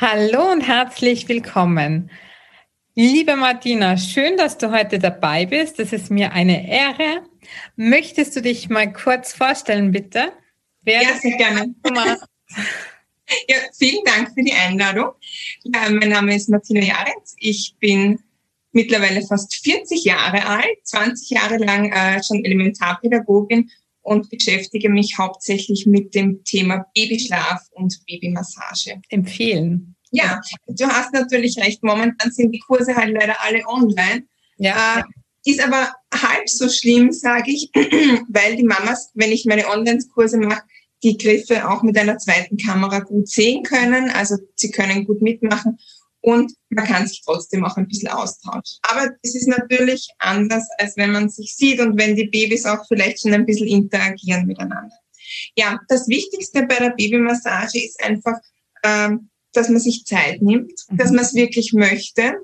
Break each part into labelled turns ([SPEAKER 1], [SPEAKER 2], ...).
[SPEAKER 1] Hallo und herzlich willkommen. Liebe Martina, schön, dass du heute dabei bist. Das ist mir eine Ehre. Möchtest du dich mal kurz vorstellen, bitte?
[SPEAKER 2] Wer ja, sehr gerne. ja, vielen Dank für die Einladung. Ja, mein Name ist Martina Jarenz. Ich bin mittlerweile fast 40 Jahre alt, 20 Jahre lang äh, schon Elementarpädagogin und beschäftige mich hauptsächlich mit dem Thema Babyschlaf und Babymassage.
[SPEAKER 1] Empfehlen.
[SPEAKER 2] Ja, du hast natürlich recht. Momentan sind die Kurse halt leider alle online. Ja. Äh, ist aber halb so schlimm, sage ich, weil die Mamas, wenn ich meine Online-Kurse mache, die Griffe auch mit einer zweiten Kamera gut sehen können. Also sie können gut mitmachen und man kann sich trotzdem auch ein bisschen austauschen. Aber es ist natürlich anders, als wenn man sich sieht und wenn die Babys auch vielleicht schon ein bisschen interagieren miteinander. Ja, das Wichtigste bei der Babymassage ist einfach, ähm, dass man sich Zeit nimmt, mhm. dass man es wirklich möchte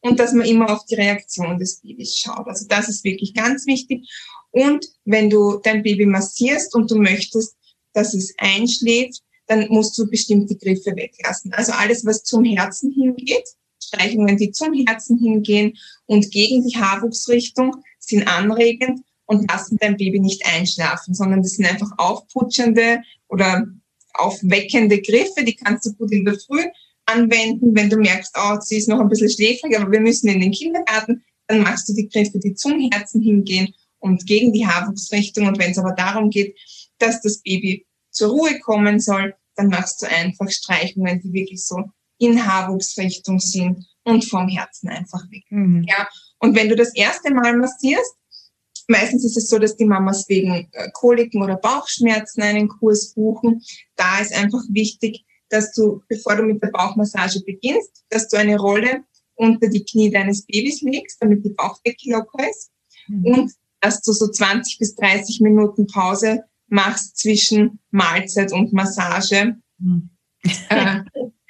[SPEAKER 2] und dass man immer auf die Reaktion des Babys schaut. Also das ist wirklich ganz wichtig. Und wenn du dein Baby massierst und du möchtest, dass es einschläft, dann musst du bestimmte Griffe weglassen. Also alles, was zum Herzen hingeht, Streichungen, die zum Herzen hingehen und gegen die Haarwuchsrichtung, sind anregend und lassen dein Baby nicht einschlafen, sondern das sind einfach aufputschende oder aufweckende Griffe, die kannst du gut in der Früh anwenden. Wenn du merkst, oh, sie ist noch ein bisschen schläfrig, aber wir müssen in den Kindergarten, dann machst du die Griffe, die zum Herzen hingehen und gegen die Haarwuchsrichtung. Und wenn es aber darum geht, dass das Baby zur Ruhe kommen soll, dann machst du einfach Streichungen, die wirklich so in Haarwuchsrichtung sind und vom Herzen einfach weg. Mhm. Ja. Und wenn du das erste Mal massierst, meistens ist es so, dass die Mamas wegen äh, Koliken oder Bauchschmerzen einen Kurs buchen. Da ist einfach wichtig, dass du, bevor du mit der Bauchmassage beginnst, dass du eine Rolle unter die Knie deines Babys legst, damit die Bauchdecke locker ist. Mhm. Und dass du so 20 bis 30 Minuten Pause machst zwischen Mahlzeit und Massage. Mhm. Äh,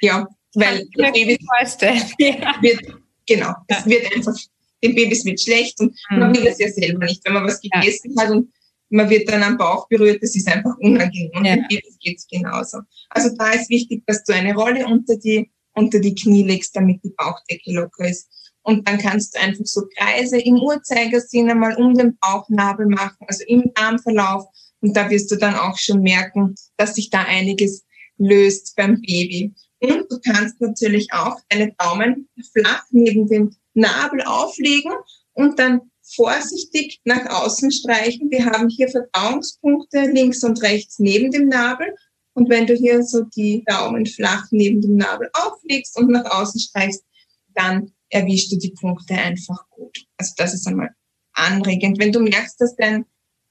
[SPEAKER 2] ja, weil das Baby wird, genau, es wird einfach, dem Babys wird schlecht und mhm. man will das ja selber nicht, wenn man was gegessen ja. hat und man wird dann am Bauch berührt, das ist einfach unangenehm. Und ja. dem Babys geht's genauso. Also da ist wichtig, dass du eine Rolle unter die, unter die Knie legst, damit die Bauchdecke locker ist. Und dann kannst du einfach so Kreise im Uhrzeigersinn einmal um den Bauchnabel machen, also im Darmverlauf und da wirst du dann auch schon merken, dass sich da einiges löst beim Baby. Und du kannst natürlich auch deine Daumen flach neben dem Nabel auflegen und dann vorsichtig nach außen streichen. Wir haben hier Verdauungspunkte links und rechts neben dem Nabel. Und wenn du hier so die Daumen flach neben dem Nabel auflegst und nach außen streichst, dann erwischst du die Punkte einfach gut. Also das ist einmal anregend. Wenn du merkst, dass dein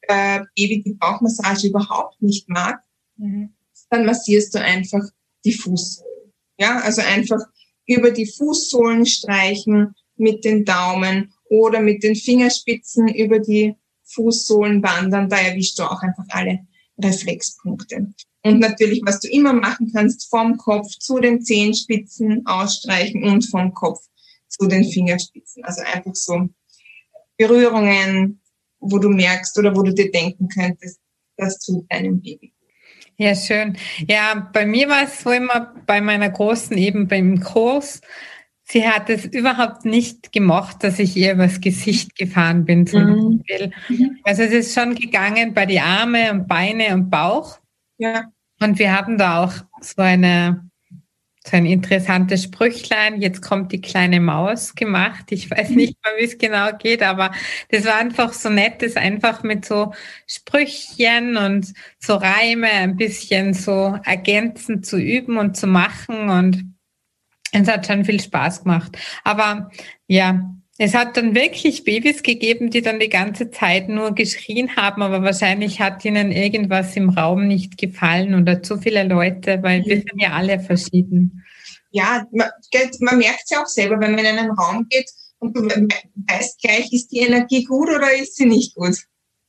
[SPEAKER 2] äh, Baby die Bauchmassage überhaupt nicht mag, mhm. dann massierst du einfach die Fußsohlen. Ja, also einfach über die Fußsohlen streichen mit den Daumen oder mit den Fingerspitzen über die Fußsohlen wandern. Da erwischst du auch einfach alle Reflexpunkte. Und natürlich, was du immer machen kannst, vom Kopf zu den Zehenspitzen ausstreichen und vom Kopf zu den Fingerspitzen. Also einfach so Berührungen, wo du merkst oder wo du dir denken könntest, das tut deinem Baby.
[SPEAKER 1] Ja, schön. Ja, bei mir war es so immer bei meiner Großen eben beim Kurs. Sie hat es überhaupt nicht gemocht, dass ich ihr übers Gesicht gefahren bin, zum mhm. Beispiel. Also es ist schon gegangen bei die Arme und Beine und Bauch. Ja. Und wir haben da auch so eine so ein interessantes Sprüchlein, jetzt kommt die kleine Maus gemacht. Ich weiß nicht mal, wie es genau geht, aber das war einfach so nett, das einfach mit so Sprüchchen und so Reime ein bisschen so ergänzend zu üben und zu machen und es hat schon viel Spaß gemacht. Aber ja, es hat dann wirklich Babys gegeben, die dann die ganze Zeit nur geschrien haben, aber wahrscheinlich hat ihnen irgendwas im Raum nicht gefallen oder zu viele Leute, weil wir sind ja alle verschieden.
[SPEAKER 2] Ja, man, man merkt es ja auch selber, wenn man in einen Raum geht und du weißt gleich, ist die Energie gut oder ist sie nicht gut.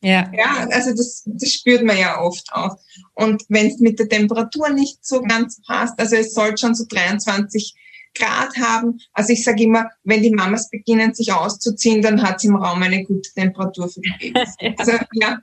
[SPEAKER 2] Ja. Ja, also das, das spürt man ja oft auch. Und wenn es mit der Temperatur nicht so ganz passt, also es soll schon so 23 Grad haben. Also ich sage immer, wenn die Mamas beginnen, sich auszuziehen, dann hat sie im Raum eine gute Temperatur für die Babys. ja. Also ja.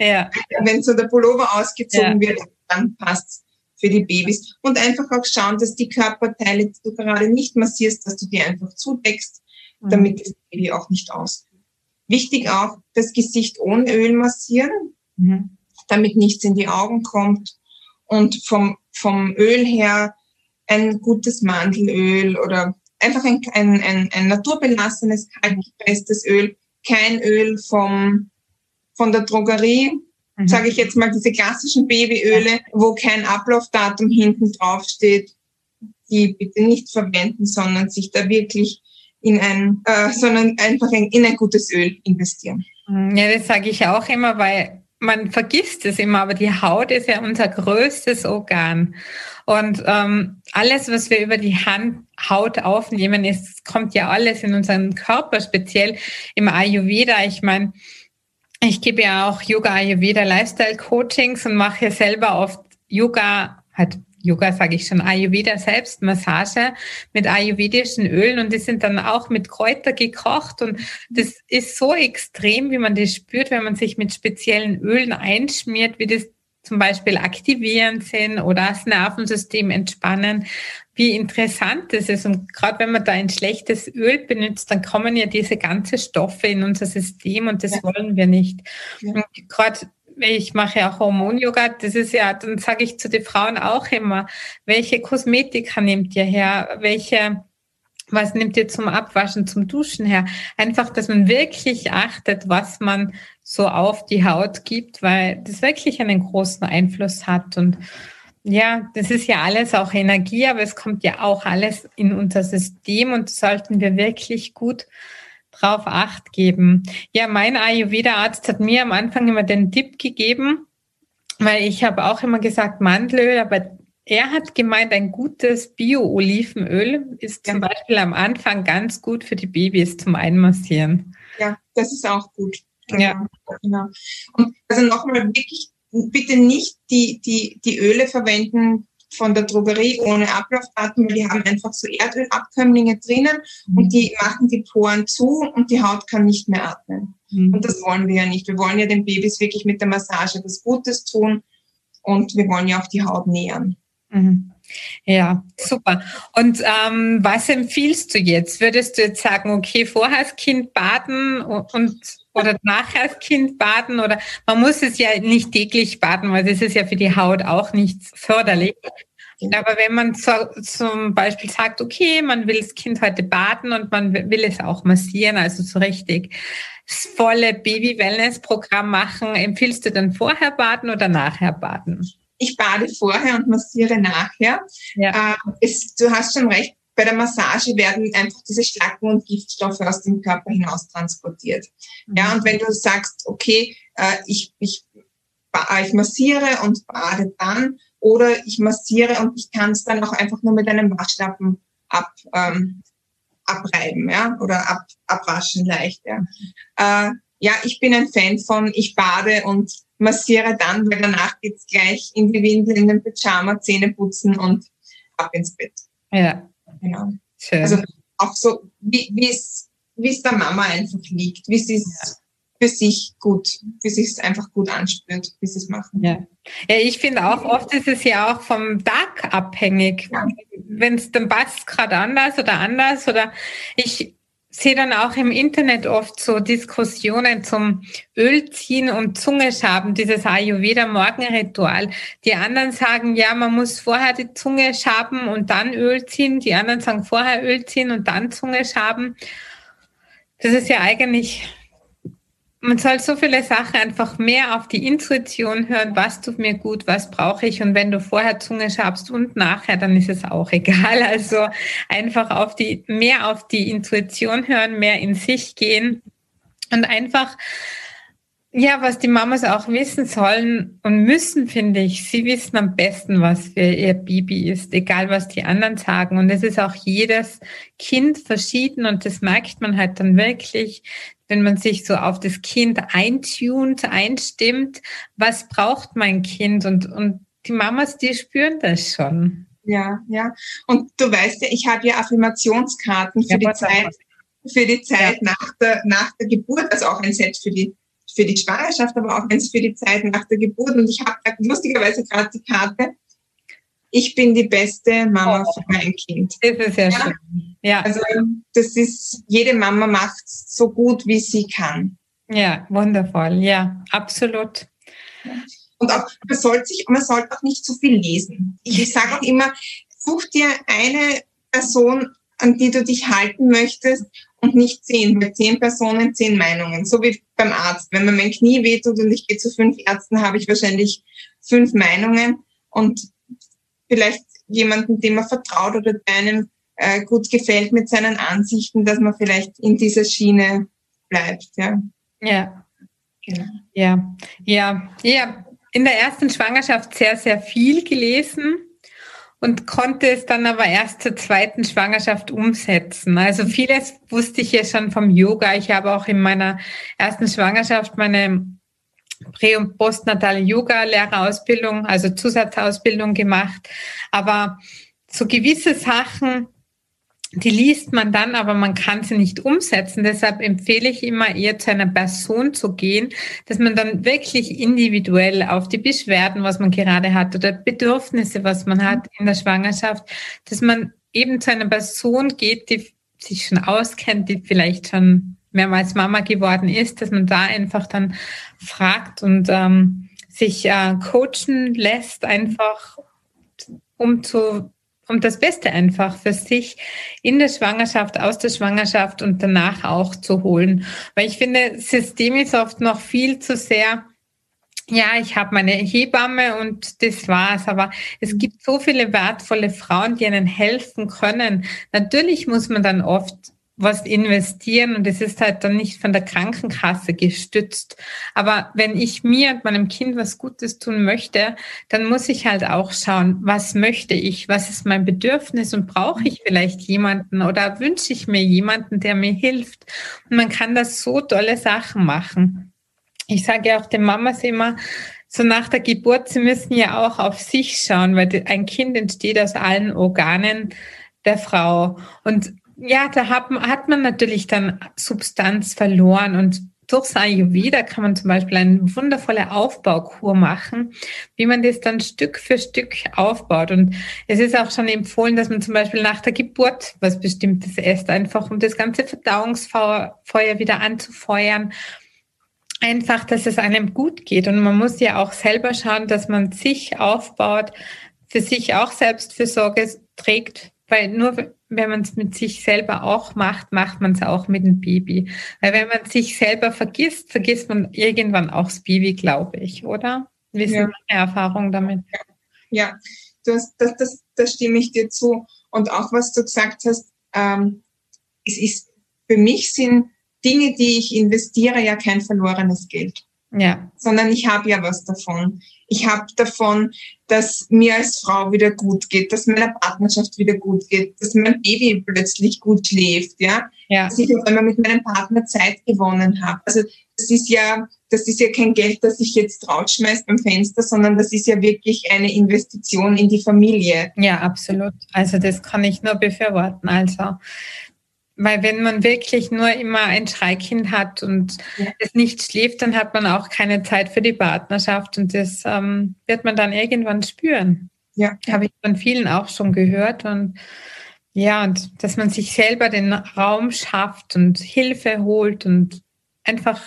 [SPEAKER 2] ja. Wenn so der Pullover ausgezogen ja. wird, dann passt für die Babys. Und einfach auch schauen, dass die Körperteile, die du gerade nicht massierst, dass du die einfach zudeckst, mhm. damit das Baby auch nicht auskühlt. Wichtig auch, das Gesicht ohne Öl massieren, mhm. damit nichts in die Augen kommt. Und vom, vom Öl her ein gutes Mandelöl oder einfach ein, ein, ein, ein naturbelassenes, kaltgepresstes Öl, kein Öl vom, von der Drogerie, mhm. sage ich jetzt mal diese klassischen Babyöle, wo kein Ablaufdatum hinten drauf steht, die bitte nicht verwenden, sondern sich da wirklich in ein, äh, sondern einfach in, in ein gutes Öl investieren.
[SPEAKER 1] Mhm. Ja, das sage ich auch immer, weil man vergisst es immer, aber die Haut ist ja unser größtes Organ. Und ähm, alles, was wir über die Hand, Haut aufnehmen, ist, kommt ja alles in unseren Körper, speziell im Ayurveda. Ich meine, ich gebe ja auch Yoga Ayurveda Lifestyle Coachings und mache ja selber oft Yoga, halt Yoga sage ich schon, Ayurveda selbst, Massage mit ayurvedischen Ölen und die sind dann auch mit Kräuter gekocht und das ist so extrem, wie man das spürt, wenn man sich mit speziellen Ölen einschmiert, wie das zum Beispiel aktivieren sind oder das Nervensystem entspannen, wie interessant das ist. Und gerade wenn man da ein schlechtes Öl benutzt, dann kommen ja diese ganzen Stoffe in unser System und das ja. wollen wir nicht. Ja. Und gerade ich mache ja Hormon-Yoga, das ist ja, dann sage ich zu den Frauen auch immer, welche Kosmetika nehmt ihr her, welche, was nimmt ihr zum Abwaschen, zum Duschen her? Einfach, dass man wirklich achtet, was man so auf die Haut gibt, weil das wirklich einen großen Einfluss hat und ja, das ist ja alles auch Energie, aber es kommt ja auch alles in unser System und sollten wir wirklich gut drauf acht geben. Ja, mein Ayurveda-Arzt hat mir am Anfang immer den Tipp gegeben, weil ich habe auch immer gesagt Mandelöl, aber er hat gemeint, ein gutes Bio-Olivenöl ist zum Beispiel am Anfang ganz gut für die Babys zum Einmassieren.
[SPEAKER 2] Ja, das ist auch gut. Genau. Ja. Genau. Und also nochmal wirklich bitte nicht die, die, die Öle verwenden, von der Drogerie ohne Ablaufdatum, weil die haben einfach so Erdölabkömmlinge drinnen mhm. und die machen die Poren zu und die Haut kann nicht mehr atmen. Mhm. Und das wollen wir ja nicht. Wir wollen ja den Babys wirklich mit der Massage was Gutes tun und wir wollen ja auch die Haut nähern.
[SPEAKER 1] Mhm. Ja, super. Und ähm, was empfiehlst du jetzt? Würdest du jetzt sagen, okay, vorher das Kind baden und oder nachher das Kind baden oder man muss es ja nicht täglich baden, weil das ist ja für die Haut auch nicht förderlich. Aber wenn man so, zum Beispiel sagt, okay, man will das Kind heute baden und man will es auch massieren, also so richtig das volle Baby-Wellness-Programm machen, empfiehlst du dann vorher baden oder nachher baden?
[SPEAKER 2] Ich bade vorher und massiere nachher. Ja. Äh, es, du hast schon recht, bei der Massage werden einfach diese Schlacken und Giftstoffe aus dem Körper hinaus transportiert. Mhm. Ja, und wenn du sagst, okay, äh, ich, ich, ich massiere und bade dann oder ich massiere und ich kann es dann auch einfach nur mit einem Waschlappen ab, ähm, abreiben, ja, oder ab, abwaschen leicht, ja. Äh, ja, ich bin ein Fan von, ich bade und massiere dann, weil danach geht's gleich in die Windel, in den Pyjama, Zähne putzen und ab ins Bett.
[SPEAKER 1] Ja. Genau.
[SPEAKER 2] Schön. Also auch so, wie es wie es der Mama einfach liegt, wie sie es ja. für sich gut, wie sich es einfach gut anspürt, wie sie es machen.
[SPEAKER 1] Ja. ja, ich finde auch, oft ist es ja auch vom Tag abhängig. Ja. Wenn es dann passt gerade anders oder anders oder ich sehe dann auch im Internet oft so Diskussionen zum Ölziehen und Zungeschaben, dieses Ayurveda-Morgenritual. Die anderen sagen, ja, man muss vorher die Zunge schaben und dann Öl ziehen. Die anderen sagen vorher Öl ziehen und dann Zunge schaben. Das ist ja eigentlich man soll so viele Sachen einfach mehr auf die Intuition hören, was tut mir gut, was brauche ich. Und wenn du vorher Zunge schabst und nachher, dann ist es auch egal. Also einfach auf die, mehr auf die Intuition hören, mehr in sich gehen und einfach, ja, was die Mamas auch wissen sollen und müssen, finde ich, sie wissen am besten, was für ihr Baby ist, egal was die anderen sagen. Und es ist auch jedes Kind verschieden und das merkt man halt dann wirklich wenn man sich so auf das Kind eintunt, einstimmt, was braucht mein Kind? Und, und die Mamas, die spüren das schon.
[SPEAKER 2] Ja, ja. Und du weißt ja, ich habe ja Affirmationskarten für ja, die Zeit, für die Zeit ja. nach, der, nach der Geburt, also auch ein Set für die, für die Schwangerschaft, aber auch eins für die Zeit nach der Geburt. Und ich habe lustigerweise gerade die Karte ich bin die beste Mama oh. für mein Kind.
[SPEAKER 1] Das ist sehr ja? schön.
[SPEAKER 2] Ja. Also das ist, jede Mama macht so gut, wie sie kann.
[SPEAKER 1] Ja, wundervoll. Ja, absolut.
[SPEAKER 2] Und auch, man sollte sich, man sollte auch nicht zu viel lesen. Ich sage auch immer, such dir eine Person, an die du dich halten möchtest und nicht zehn, weil zehn Personen, zehn Meinungen. So wie beim Arzt. Wenn mir mein Knie wehtut und ich gehe zu fünf Ärzten, habe ich wahrscheinlich fünf Meinungen und vielleicht jemanden, dem man vertraut oder der einem äh, gut gefällt mit seinen Ansichten, dass man vielleicht in dieser Schiene bleibt. Ja.
[SPEAKER 1] Ja. Genau. Ja. Ja. Ja. In der ersten Schwangerschaft sehr, sehr viel gelesen und konnte es dann aber erst zur zweiten Schwangerschaft umsetzen. Also vieles wusste ich ja schon vom Yoga. Ich habe auch in meiner ersten Schwangerschaft meine Prä- und postnatale Yoga-Lehrerausbildung, also Zusatzausbildung gemacht. Aber so gewisse Sachen die liest man dann, aber man kann sie nicht umsetzen. Deshalb empfehle ich immer eher zu einer Person zu gehen, dass man dann wirklich individuell auf die Beschwerden, was man gerade hat oder Bedürfnisse, was man hat in der Schwangerschaft, dass man eben zu einer Person geht, die sich schon auskennt, die vielleicht schon mehrmals Mama geworden ist, dass man da einfach dann fragt und ähm, sich äh, coachen lässt, einfach um zu um das Beste einfach für sich in der Schwangerschaft, aus der Schwangerschaft und danach auch zu holen. Weil ich finde, System ist oft noch viel zu sehr, ja, ich habe meine Hebamme und das war's. Aber es gibt so viele wertvolle Frauen, die einen helfen können. Natürlich muss man dann oft was investieren und es ist halt dann nicht von der Krankenkasse gestützt. Aber wenn ich mir und meinem Kind was Gutes tun möchte, dann muss ich halt auch schauen, was möchte ich, was ist mein Bedürfnis und brauche ich vielleicht jemanden oder wünsche ich mir jemanden, der mir hilft. Und man kann das so tolle Sachen machen. Ich sage ja auch den Mamas immer, so nach der Geburt, sie müssen ja auch auf sich schauen, weil ein Kind entsteht aus allen Organen der Frau. Und ja, da hat, hat man natürlich dann Substanz verloren und durchs Ayurveda kann man zum Beispiel eine wundervolle Aufbaukur machen, wie man das dann Stück für Stück aufbaut. Und es ist auch schon empfohlen, dass man zum Beispiel nach der Geburt was Bestimmtes esst, einfach um das ganze Verdauungsfeuer wieder anzufeuern. Einfach, dass es einem gut geht. Und man muss ja auch selber schauen, dass man sich aufbaut, für sich auch Selbstfürsorge trägt, weil nur wenn man es mit sich selber auch macht, macht man es auch mit dem Baby. Weil wenn man sich selber vergisst, vergisst man irgendwann auch das Baby, glaube ich, oder? Wie ist ja. meine Erfahrung damit?
[SPEAKER 2] Ja, das, das, das, das stimme ich dir zu. Und auch was du gesagt hast, ähm, es ist, für mich sind Dinge, die ich investiere, ja kein verlorenes Geld. Ja. Sondern ich habe ja was davon. Ich habe davon, dass mir als Frau wieder gut geht, dass meiner Partnerschaft wieder gut geht, dass mein Baby plötzlich gut schläft, ja. ja. Dass ich auf einmal mit meinem Partner Zeit gewonnen habe. Also das ist ja, das ist ja kein Geld, das ich jetzt rausschmeiß beim Fenster, sondern das ist ja wirklich eine Investition in die Familie.
[SPEAKER 1] Ja, absolut. Also das kann ich nur befürworten. Also weil wenn man wirklich nur immer ein Schreikind hat und ja. es nicht schläft, dann hat man auch keine Zeit für die Partnerschaft und das ähm, wird man dann irgendwann spüren. Ja. Habe ich von vielen auch schon gehört und ja, und dass man sich selber den Raum schafft und Hilfe holt und einfach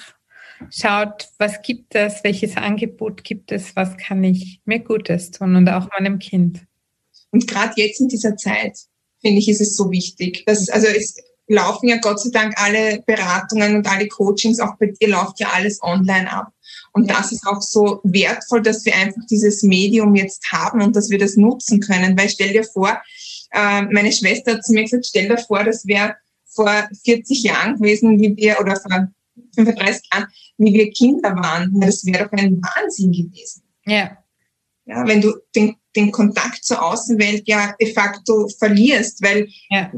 [SPEAKER 1] schaut, was gibt es, welches Angebot gibt es, was kann ich mir Gutes tun und auch meinem Kind.
[SPEAKER 2] Und gerade jetzt in dieser Zeit, finde ich, ist es so wichtig. Dass, also es, laufen ja Gott sei Dank alle Beratungen und alle Coachings, auch bei dir läuft ja alles online ab. Und das ist auch so wertvoll, dass wir einfach dieses Medium jetzt haben und dass wir das nutzen können. Weil stell dir vor, äh, meine Schwester hat zu mir gesagt, stell dir vor, das wäre vor 40 Jahren gewesen, wie wir, oder vor 35 Jahren, wie wir Kinder waren. Das wäre doch ein Wahnsinn gewesen. Ja. Ja, wenn du den, den Kontakt zur Außenwelt ja de facto verlierst, weil ja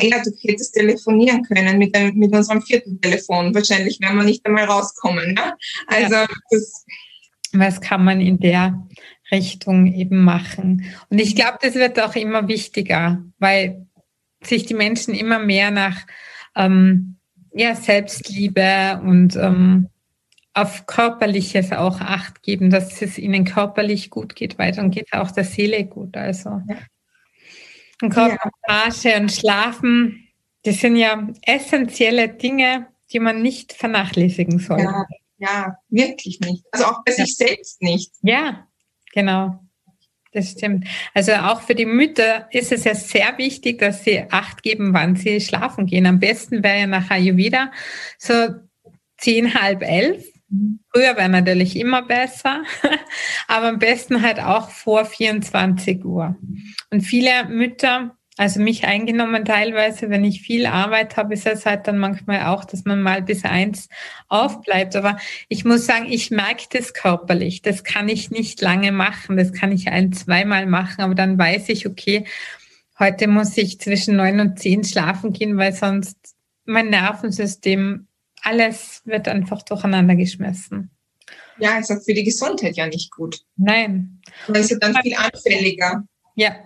[SPEAKER 2] ja, du hättest telefonieren können mit, dem, mit unserem vierten Telefon. Wahrscheinlich werden wir nicht einmal rauskommen. Ne? Also ja.
[SPEAKER 1] das was kann man in der Richtung eben machen? Und ich glaube, das wird auch immer wichtiger, weil sich die Menschen immer mehr nach ähm, ja, Selbstliebe und ähm, auf Körperliches auch Acht geben, dass es ihnen körperlich gut geht, weil dann geht auch der Seele gut. Also. Ja. Und Körpermassage ja. und Schlafen, das sind ja essentielle Dinge, die man nicht vernachlässigen soll.
[SPEAKER 2] Ja, ja wirklich nicht. Also auch bei ja. sich selbst nicht.
[SPEAKER 1] Ja, genau. Das stimmt. Also auch für die Mütter ist es ja sehr wichtig, dass sie Acht geben, wann sie schlafen gehen. Am besten wäre ja nach Ayurveda so zehn, halb elf. Früher wäre natürlich immer besser, aber am besten halt auch vor 24 Uhr. Und viele Mütter also mich eingenommen teilweise, wenn ich viel Arbeit habe, ist es halt dann manchmal auch, dass man mal bis eins aufbleibt. Aber ich muss sagen, ich merke das körperlich. Das kann ich nicht lange machen. Das kann ich ein, zweimal machen. Aber dann weiß ich, okay, heute muss ich zwischen neun und zehn schlafen gehen, weil sonst mein Nervensystem, alles wird einfach durcheinander geschmissen.
[SPEAKER 2] Ja, ist auch für die Gesundheit ja nicht gut.
[SPEAKER 1] Nein.
[SPEAKER 2] Man ist ja dann viel anfälliger.
[SPEAKER 1] Ja,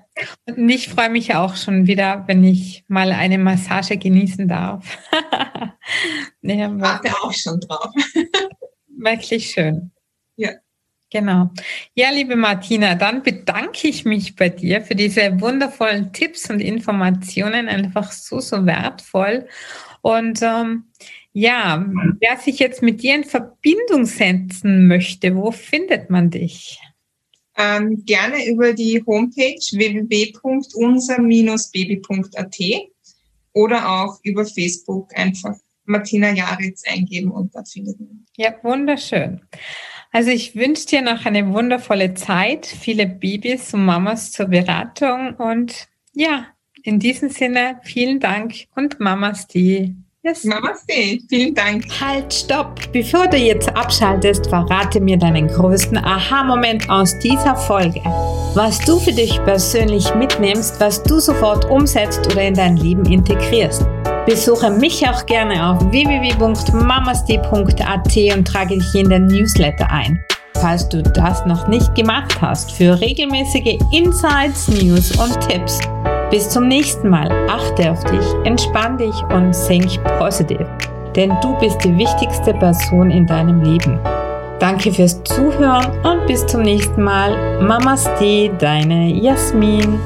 [SPEAKER 1] und ich freue mich auch schon wieder, wenn ich mal eine Massage genießen darf.
[SPEAKER 2] nee, Warte auch schon drauf.
[SPEAKER 1] wirklich schön.
[SPEAKER 2] Ja.
[SPEAKER 1] Genau. Ja, liebe Martina, dann bedanke ich mich bei dir für diese wundervollen Tipps und Informationen. Einfach so, so wertvoll. Und ähm, ja, wer sich jetzt mit dir in Verbindung setzen möchte, wo findet man dich?
[SPEAKER 2] ähm, gerne über die Homepage www.unser-baby.at oder auch über Facebook einfach Martina Jaritz eingeben und da findet man.
[SPEAKER 1] Ja, wunderschön. Also ich wünsche dir noch eine wundervolle Zeit, viele Babys und Mamas zur Beratung und ja, in diesem Sinne vielen Dank und Mamas die.
[SPEAKER 2] Yes. Namaste, vielen Dank.
[SPEAKER 1] Halt, stopp! Bevor du jetzt abschaltest, verrate mir deinen größten Aha-Moment aus dieser Folge. Was du für dich persönlich mitnimmst, was du sofort umsetzt oder in dein Leben integrierst. Besuche mich auch gerne auf www.mamasti.at und trage dich in den Newsletter ein. Falls du das noch nicht gemacht hast, für regelmäßige Insights, News und Tipps bis zum nächsten Mal. Achte auf dich, entspann dich und think positiv. Denn du bist die wichtigste Person in deinem Leben. Danke fürs Zuhören und bis zum nächsten Mal. Mamaste, deine Jasmin.